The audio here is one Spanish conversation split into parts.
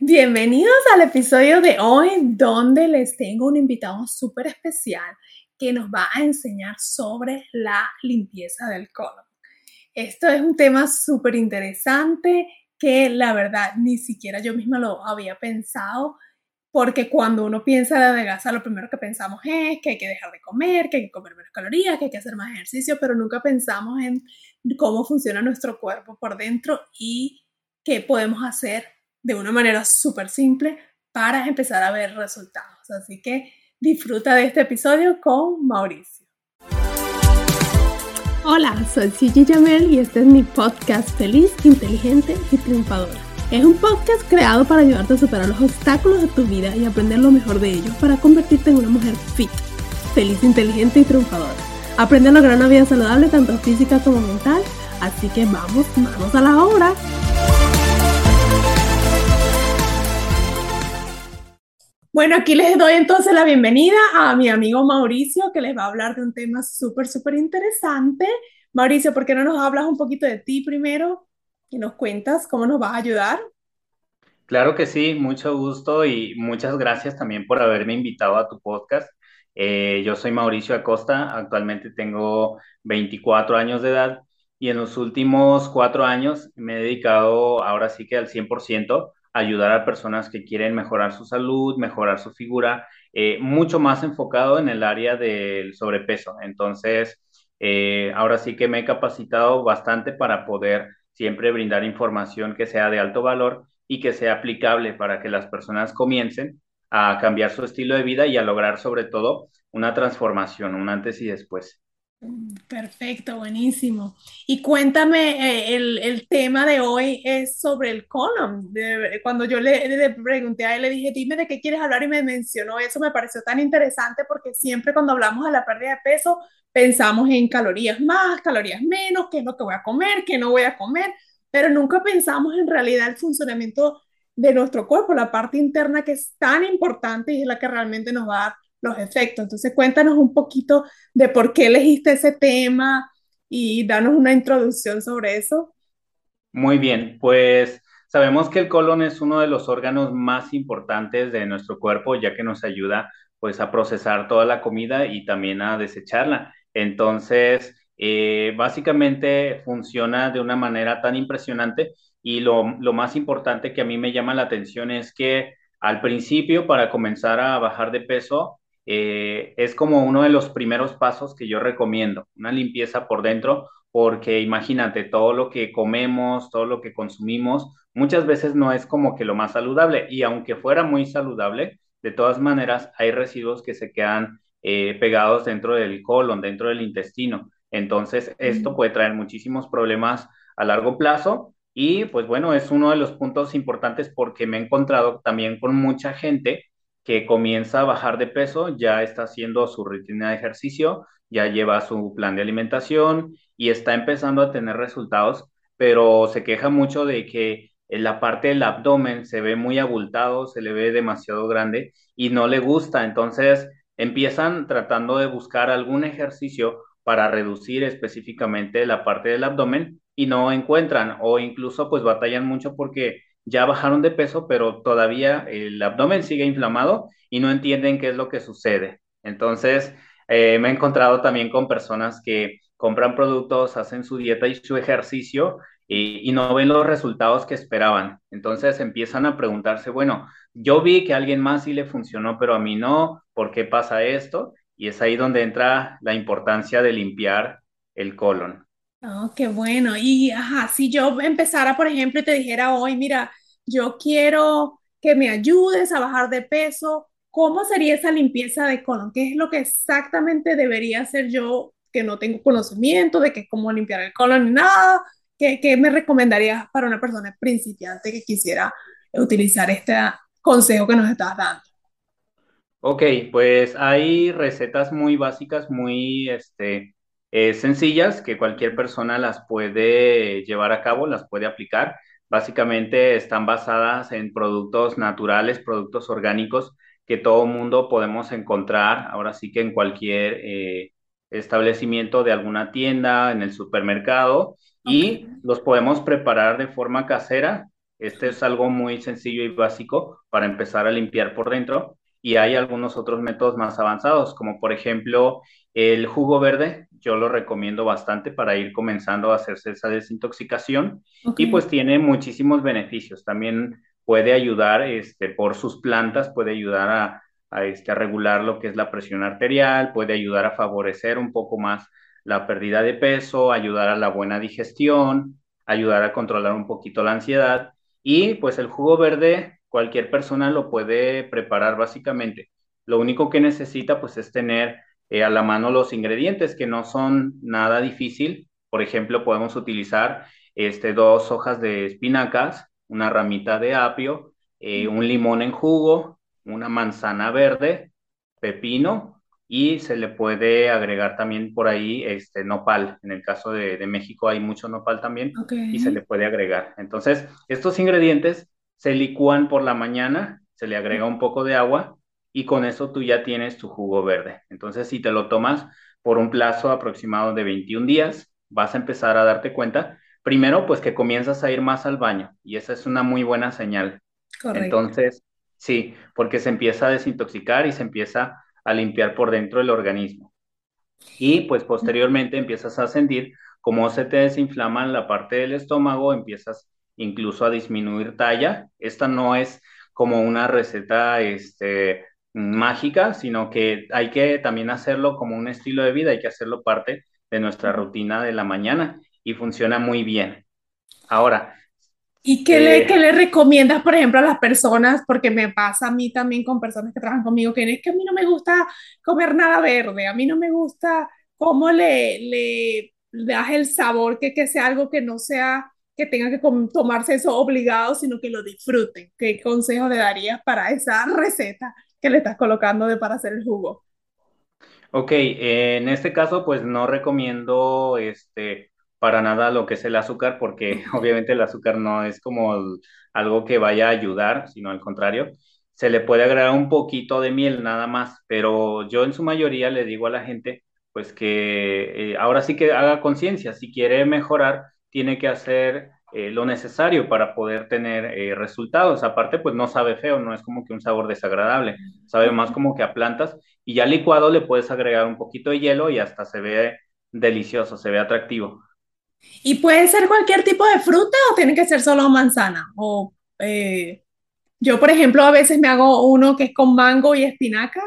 Bienvenidos al episodio de hoy donde les tengo un invitado súper especial que nos va a enseñar sobre la limpieza del colon. Esto es un tema súper interesante que la verdad ni siquiera yo misma lo había pensado porque cuando uno piensa en la adelgazar lo primero que pensamos es que hay que dejar de comer, que hay que comer menos calorías, que hay que hacer más ejercicio, pero nunca pensamos en cómo funciona nuestro cuerpo por dentro y qué podemos hacer de una manera súper simple para empezar a ver resultados. Así que disfruta de este episodio con Mauricio. Hola, soy Gigi Jamel y este es mi podcast Feliz, Inteligente y Triunfadora. Es un podcast creado para ayudarte a superar los obstáculos de tu vida y aprender lo mejor de ellos para convertirte en una mujer fit, feliz, inteligente y triunfadora. Aprende a lograr una vida saludable tanto física como mental. Así que vamos, vamos a la obra. Bueno, aquí les doy entonces la bienvenida a mi amigo Mauricio, que les va a hablar de un tema súper, súper interesante. Mauricio, ¿por qué no nos hablas un poquito de ti primero y nos cuentas cómo nos vas a ayudar? Claro que sí, mucho gusto y muchas gracias también por haberme invitado a tu podcast. Eh, yo soy Mauricio Acosta, actualmente tengo 24 años de edad y en los últimos cuatro años me he dedicado ahora sí que al 100% ayudar a personas que quieren mejorar su salud, mejorar su figura, eh, mucho más enfocado en el área del sobrepeso. Entonces, eh, ahora sí que me he capacitado bastante para poder siempre brindar información que sea de alto valor y que sea aplicable para que las personas comiencen a cambiar su estilo de vida y a lograr sobre todo una transformación, un antes y después. Perfecto, buenísimo. Y cuéntame, eh, el, tema de hoy es sobre el colon. cuando yo le, pregunté a él, le dije, dime de qué quieres hablar y me mencionó eso, me pareció tan interesante porque siempre cuando hablamos de la pérdida de peso pensamos en calorías más, calorías menos, qué es lo que voy a comer, qué no voy a comer, pero nunca pensamos en realidad el funcionamiento de nuestro cuerpo, la parte interna que es tan importante y es la que realmente nos va a los efectos. Entonces, cuéntanos un poquito de por qué elegiste ese tema y danos una introducción sobre eso. Muy bien, pues sabemos que el colon es uno de los órganos más importantes de nuestro cuerpo, ya que nos ayuda pues a procesar toda la comida y también a desecharla. Entonces, eh, básicamente funciona de una manera tan impresionante y lo, lo más importante que a mí me llama la atención es que al principio, para comenzar a bajar de peso, eh, es como uno de los primeros pasos que yo recomiendo, una limpieza por dentro, porque imagínate, todo lo que comemos, todo lo que consumimos, muchas veces no es como que lo más saludable, y aunque fuera muy saludable, de todas maneras hay residuos que se quedan eh, pegados dentro del colon, dentro del intestino. Entonces, esto puede traer muchísimos problemas a largo plazo. Y pues bueno, es uno de los puntos importantes porque me he encontrado también con mucha gente que comienza a bajar de peso, ya está haciendo su rutina de ejercicio, ya lleva su plan de alimentación y está empezando a tener resultados, pero se queja mucho de que en la parte del abdomen se ve muy abultado, se le ve demasiado grande y no le gusta. Entonces empiezan tratando de buscar algún ejercicio para reducir específicamente la parte del abdomen y no encuentran o incluso pues batallan mucho porque ya bajaron de peso, pero todavía el abdomen sigue inflamado y no entienden qué es lo que sucede. Entonces, eh, me he encontrado también con personas que compran productos, hacen su dieta y su ejercicio y, no ven los resultados que esperaban. Entonces empiezan a preguntarse, bueno, yo vi que a alguien más sí le funcionó, pero a mí no, ¿por qué pasa esto? Y es ahí donde entra la importancia de limpiar el colon. Oh, qué bueno. Y ajá, si yo empezara, por ejemplo, y te dijera hoy, mira, yo quiero que me ayudes a bajar de peso, ¿cómo sería esa limpieza de colon? ¿Qué es lo que exactamente debería hacer yo que no tengo conocimiento de que cómo limpiar el colon ni nada? ¿Qué, qué me recomendarías para una persona principiante que quisiera utilizar este consejo que nos estás dando? Ok, pues hay recetas muy básicas, muy este, eh, sencillas que cualquier persona las puede llevar a cabo, las puede aplicar. Básicamente están basadas en productos naturales, productos orgánicos que todo mundo podemos encontrar, ahora sí que en cualquier eh, establecimiento de alguna tienda, en el supermercado, y los podemos preparar de forma casera. Este es algo muy sencillo y básico para empezar a limpiar por dentro y hay algunos otros métodos más avanzados, como por ejemplo el jugo verde. Yo lo recomiendo bastante para ir comenzando a hacerse esa desintoxicación y pues tiene muchísimos beneficios. También puede ayudar este, por sus plantas, puede ayudar a, a, este, a regular lo que es la presión arterial, puede ayudar a favorecer un poco más la pérdida de peso, ayudar a la buena digestión, ayudar a controlar un poquito la ansiedad. Y pues el jugo verde cualquier persona lo puede preparar básicamente. Lo único que necesita pues es tener eh, a la mano los ingredientes que no son nada difícil. Por ejemplo, podemos utilizar este, dos hojas de espinacas, una ramita de apio, eh, un limón en jugo, una manzana verde, pepino y se le puede agregar también por ahí este nopal. En el caso de, de México hay mucho nopal también y se le puede agregar. Entonces, estos ingredientes se licúan por la mañana, se le agrega un poco de agua y con eso tú ya tienes tu jugo verde. Entonces, si te lo tomas por un plazo aproximado de 21 días, vas a empezar a darte cuenta, primero, pues que comienzas a ir más al baño y esa es una muy buena señal. Correcto. Entonces, sí, porque se empieza a desintoxicar y se empieza a limpiar por dentro el organismo. Y pues posteriormente empiezas a sentir cómo se te desinflama la parte del estómago, empiezas incluso a disminuir talla. Esta no es como una receta este, mágica, sino que hay que también hacerlo como un estilo de vida, hay que hacerlo parte de nuestra rutina de la mañana y funciona muy bien. Ahora, ¿Y qué le, qué eh, le recomiendas, por ejemplo, a las personas? Porque me pasa a mí también con personas que trabajan conmigo, que es que a mí no me gusta comer nada verde, a mí no me gusta cómo le, le das el sabor, que, que sea algo que no sea, que tenga que tomarse eso obligado, sino que lo disfruten. ¿Qué consejo le darías para esa receta que le estás colocando de para hacer el jugo? Ok, eh, en este caso, pues no recomiendo este para nada lo que es el azúcar, porque obviamente el azúcar no es como algo que vaya a ayudar, sino al contrario. Se le puede agregar un poquito de miel nada más, pero yo en su mayoría le digo a la gente, pues que eh, ahora sí que haga conciencia. Si quiere mejorar, tiene que hacer eh, lo necesario para poder tener eh, resultados. Aparte, pues no sabe feo, no es como que un sabor desagradable, sabe más como que a plantas y ya licuado le puedes agregar un poquito de hielo y hasta se ve delicioso, se ve atractivo. ¿Y puede ser cualquier tipo de fruta o tiene que ser solo manzana? O eh, Yo, por ejemplo, a veces me hago uno que es con mango y espinaca,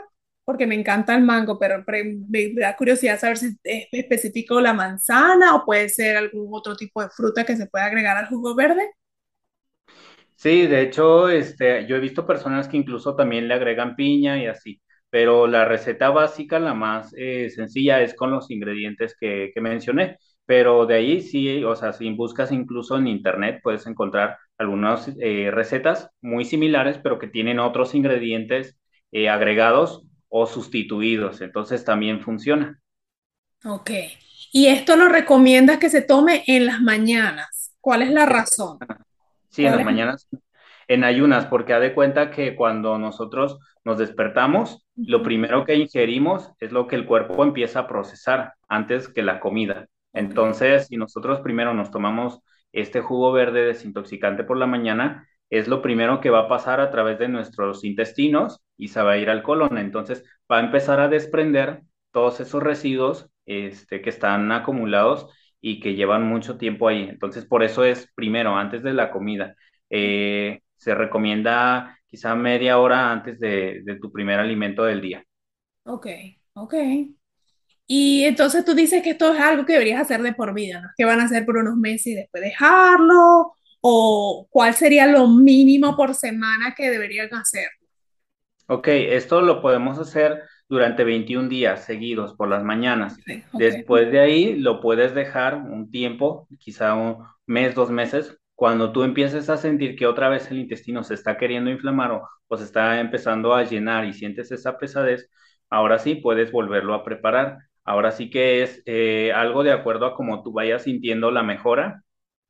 porque me encanta el mango, pero me da curiosidad saber si es específico la manzana o puede ser algún otro tipo de fruta que se pueda agregar al jugo verde. Sí, de hecho, este, yo he visto personas que incluso también le agregan piña y así, pero la receta básica, la más eh, sencilla, es con los ingredientes que, que mencioné. Pero de ahí sí, o sea, si buscas incluso en internet, puedes encontrar algunas eh, recetas muy similares, pero que tienen otros ingredientes eh, agregados o sustituidos. Entonces también funciona. Ok. Y esto lo recomiendas que se tome en las mañanas. ¿Cuál es la razón? Sí, en ¿Cuál las es? mañanas, en ayunas, porque haz de cuenta que cuando nosotros nos despertamos, lo primero que ingerimos es lo que el cuerpo empieza a procesar antes que la comida. Entonces, si nosotros primero nos tomamos este jugo verde desintoxicante por la mañana, es lo primero que va a pasar a través de nuestros intestinos y se va a ir al colon. Entonces, va a empezar a desprender todos esos residuos este, que están acumulados y que llevan mucho tiempo ahí. Entonces, por eso es primero, antes de la comida. Eh, se recomienda quizá media hora antes de, tu primer alimento del día. Ok. Ok. Y entonces tú dices que esto es algo que deberías hacer de por vida, ¿no? Que van a hacer por unos meses y después dejarlo, o cuál sería lo mínimo por semana que deberían hacer. Ok, esto lo podemos hacer durante 21 días seguidos por las mañanas. Después de ahí lo puedes dejar un tiempo, quizá un mes, dos meses, cuando tú empieces a sentir que otra vez el intestino se está queriendo inflamar o, se está empezando a llenar y sientes esa pesadez, ahora sí puedes volverlo a preparar. Ahora sí que es eh, algo de acuerdo a cómo tú vayas sintiendo la mejora.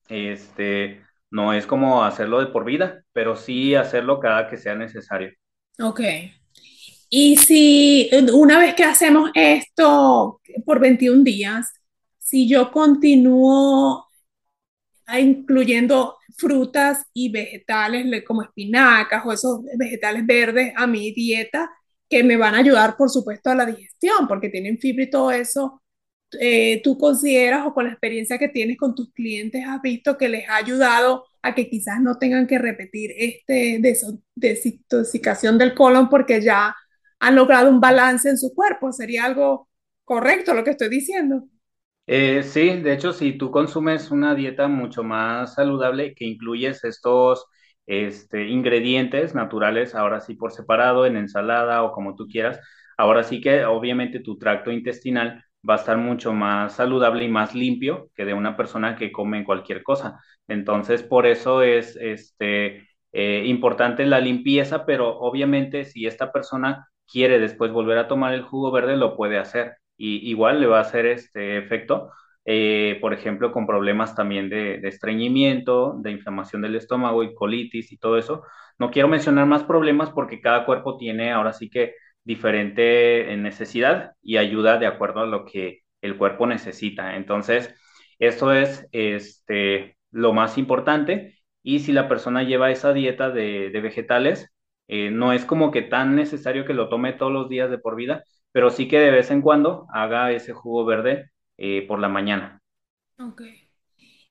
Este, no es como hacerlo de por vida, pero sí hacerlo cada que sea necesario. Ok. Y si una vez que hacemos esto por 21 días, si yo continúo incluyendo frutas y vegetales como espinacas o esos vegetales verdes a mi dieta que me van a ayudar, por supuesto, a la digestión, porque tienen fibra y todo eso. Eh, ¿Tú consideras o con la experiencia que tienes con tus clientes has visto que les ha ayudado a que quizás no tengan que repetir este desintoxicación del colon porque ya han logrado un balance en su cuerpo? ¿Sería algo correcto lo que estoy diciendo? Eh, sí, de hecho, si tú consumes una dieta mucho más saludable que incluyes estos este, ingredientes naturales, ahora sí por separado, en ensalada o como tú quieras, ahora sí que obviamente tu tracto intestinal va a estar mucho más saludable y más limpio que de una persona que come cualquier cosa. Entonces, por eso es este, eh, importante la limpieza, pero obviamente si esta persona quiere después volver a tomar el jugo verde, lo puede hacer y igual le va a hacer este efecto, eh, por ejemplo, con problemas también de, estreñimiento, de inflamación del estómago y colitis y todo eso. No quiero mencionar más problemas porque cada cuerpo tiene ahora sí que diferente necesidad y ayuda de acuerdo a lo que el cuerpo necesita. Entonces, esto es este, lo más importante. Y si la persona lleva esa dieta de, vegetales, eh, no es como que tan necesario que lo tome todos los días de por vida, pero sí que de vez en cuando haga ese jugo verde eh, por la mañana. Ok.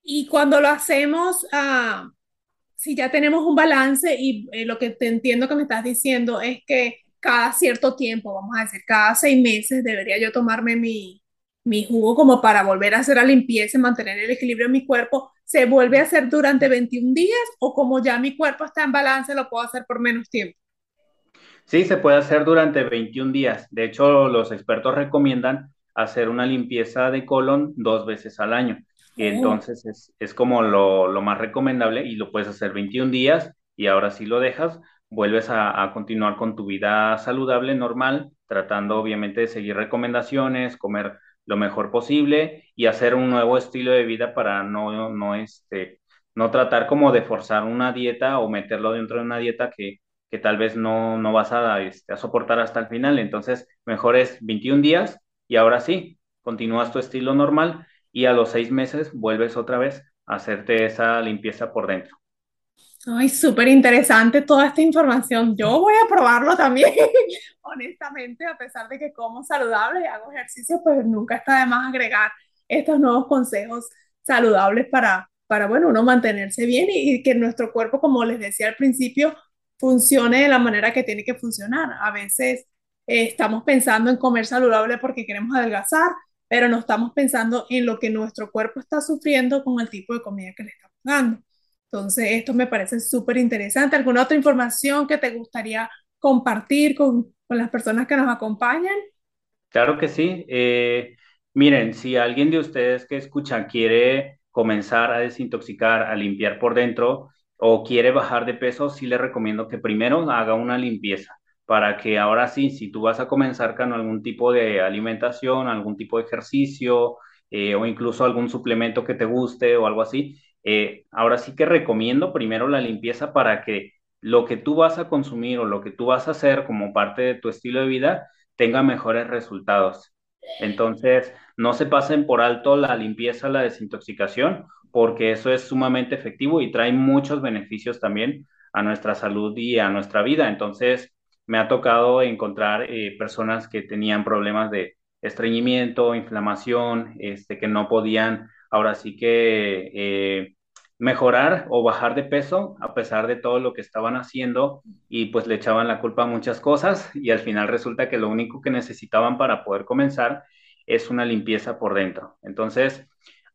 Y cuando lo hacemos, ah, si ya tenemos un balance y eh, lo que te entiendo que me estás diciendo es que cada cierto tiempo, vamos a decir, cada seis meses debería yo tomarme mi, mi jugo como para volver a hacer la limpieza y mantener el equilibrio en mi cuerpo, ¿se vuelve a hacer durante 21 días o como ya mi cuerpo está en balance, lo puedo hacer por menos tiempo? Sí, se puede hacer durante 21 días. De hecho, los expertos recomiendan hacer una limpieza de colon dos veces al año. Y oh. entonces es, como lo, más recomendable y lo puedes hacer 21 días y ahora sí lo dejas, vuelves a, continuar con tu vida saludable, normal, tratando obviamente de seguir recomendaciones, comer lo mejor posible y hacer un nuevo estilo de vida para no, no, este, no tratar como de forzar una dieta o meterlo dentro de una dieta que, que tal vez no, no vas a, este, a soportar hasta el final. Entonces, mejor es 21 días y ahora sí, continúas tu estilo normal y a los seis meses vuelves otra vez a hacerte esa limpieza por dentro. Ay, súper interesante toda esta información. Yo voy a probarlo también, honestamente, a pesar de que como saludable y hago ejercicio, pues nunca está de más agregar estos nuevos consejos saludables para, para bueno, uno mantenerse bien y, y que nuestro cuerpo, como les decía al principio, funcione de la manera que tiene que funcionar. A veces eh, estamos pensando en comer saludable porque queremos adelgazar, pero no estamos pensando en lo que nuestro cuerpo está sufriendo con el tipo de comida que le estamos dando. Entonces, esto me parece súper interesante. ¿Alguna otra información que te gustaría compartir con, con, las personas que nos acompañan? Claro que sí. Eh, miren, si alguien de ustedes que escucha quiere comenzar a desintoxicar, a limpiar por dentro, o quiere bajar de peso, sí le recomiendo que primero haga una limpieza para que ahora sí, si tú vas a comenzar con algún tipo de alimentación, algún tipo de ejercicio eh, o incluso algún suplemento que te guste o algo así, eh, ahora sí que recomiendo primero la limpieza para que lo que tú vas a consumir o lo que tú vas a hacer como parte de tu estilo de vida tenga mejores resultados. Entonces, no se pasen por alto la limpieza, la desintoxicación porque eso es sumamente efectivo y trae muchos beneficios también a nuestra salud y a nuestra vida. Entonces, me ha tocado encontrar eh, personas que tenían problemas de estreñimiento, inflamación, este, que no podían ahora sí que eh, mejorar o bajar de peso a pesar de todo lo que estaban haciendo y pues le echaban la culpa a muchas cosas y al final resulta que lo único que necesitaban para poder comenzar es una limpieza por dentro. Entonces,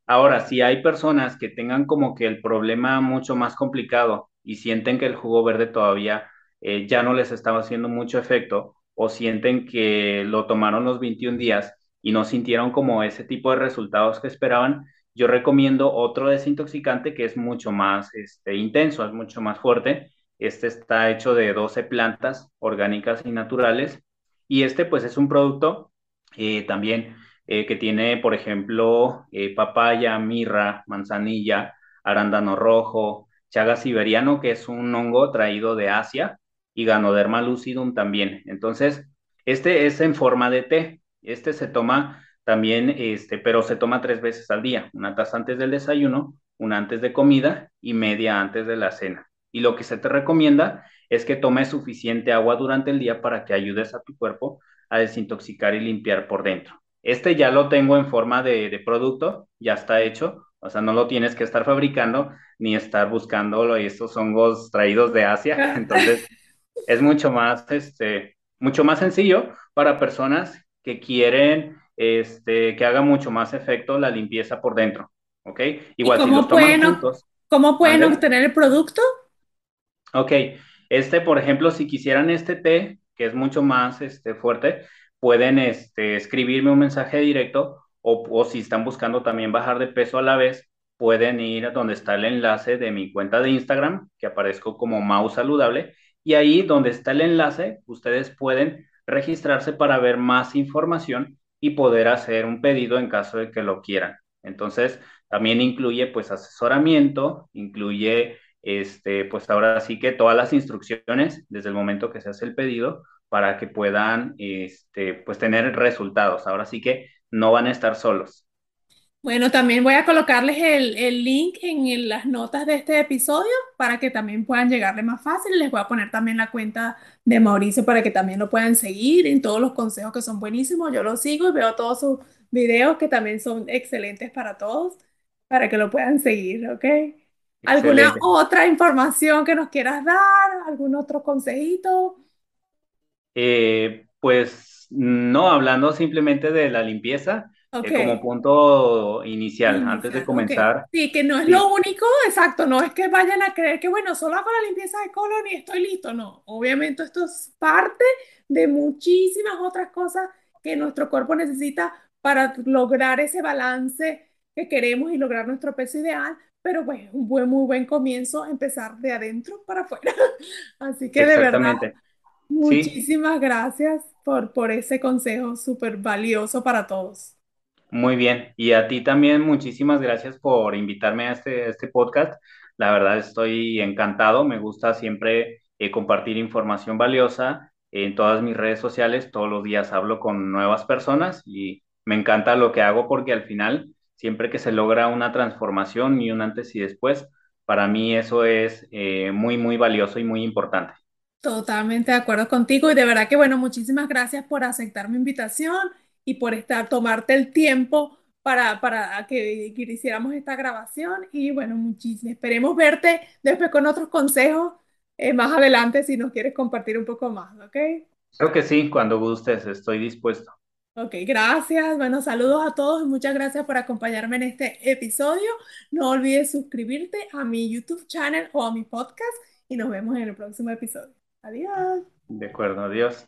Ahora, si hay personas que tengan como que el problema mucho más complicado y sienten que el jugo verde todavía eh, ya no les estaba haciendo mucho efecto, o sienten que lo tomaron los 21 días y no sintieron como ese tipo de resultados que esperaban, yo recomiendo otro desintoxicante que es mucho más este, intenso, es mucho más fuerte. Este está hecho de 12 plantas orgánicas y naturales y este pues es un producto eh, también eh, que tiene, por ejemplo, eh, papaya, mirra, manzanilla, arándano rojo, chaga siberiano, que es un hongo traído de Asia, y Ganoderma lucidum también. Entonces, este es en forma de té. Este se toma también, este, pero se toma tres veces al día, una taza antes del desayuno, una antes de comida y media antes de la cena. Y lo que se te recomienda es que tomes suficiente agua durante el día para que ayudes a tu cuerpo a desintoxicar y limpiar por dentro. Este ya lo tengo en forma de, producto, ya está hecho, o sea, no lo tienes que estar fabricando ni estar buscando estos hongos traídos de Asia. Entonces, es mucho más, este, mucho más sencillo para personas que quieren este, que haga mucho más efecto la limpieza por dentro. ¿Ok? Igual si los toman juntos. ¿Cómo pueden obtener el producto? Ok, este, por ejemplo, si quisieran este té, que es mucho más este, fuerte, pueden este, escribirme un mensaje directo o, si están buscando también bajar de peso a la vez, pueden ir a donde está el enlace de mi cuenta de Instagram, que aparezco como Mau Saludable, y ahí donde está el enlace, ustedes pueden registrarse para ver más información y poder hacer un pedido en caso de que lo quieran. Entonces, también incluye pues asesoramiento, incluye este, pues ahora sí que todas las instrucciones desde el momento que se hace el pedido para que puedan este, pues tener resultados. Ahora sí que no van a estar solos. Bueno, también voy a colocarles el, link en las notas de este episodio para que también puedan llegarle más fácil. Les voy a poner también la cuenta de Mauricio para que también lo puedan seguir en todos los consejos que son buenísimos. Yo lo sigo y veo todos sus videos que también son excelentes para todos, para que lo puedan seguir, ¿ok? ¿Alguna otra información que nos quieras dar? ¿Algún otro consejito? Eh, pues no, hablando simplemente de la limpieza, eh, como punto inicial, antes de comenzar. Sí, que no es lo único, exacto, no es que vayan a creer que, bueno, solo hago la limpieza de colon y estoy listo, no. Obviamente esto es parte de muchísimas otras cosas que nuestro cuerpo necesita para lograr ese balance que queremos y lograr nuestro peso ideal, pero pues un buen, muy buen comienzo empezar de adentro para afuera. Así que de verdad, muchísimas gracias por, por ese consejo súper valioso para todos. Muy bien, y a ti también muchísimas gracias por invitarme a este, este podcast. La verdad estoy encantado, me gusta siempre eh, compartir información valiosa en todas mis redes sociales. Todos los días hablo con nuevas personas y me encanta lo que hago porque al final, siempre que se logra una transformación y un antes y después, para mí eso es eh, muy, muy valioso y muy importante. Totalmente de acuerdo contigo y de verdad que bueno, muchísimas gracias por aceptar mi invitación y por estar, tomarte el tiempo para, para que, hiciéramos esta grabación. Y bueno, muchísimo. Esperemos verte después con otros consejos eh, más adelante si nos quieres compartir un poco más, ¿ok? Creo que sí, cuando gustes, estoy dispuesto. Ok, gracias. Bueno, saludos a todos y muchas gracias por acompañarme en este episodio. No olvides suscribirte a mi YouTube channel o a mi podcast y nos vemos en el próximo episodio. Adiós. De acuerdo, adiós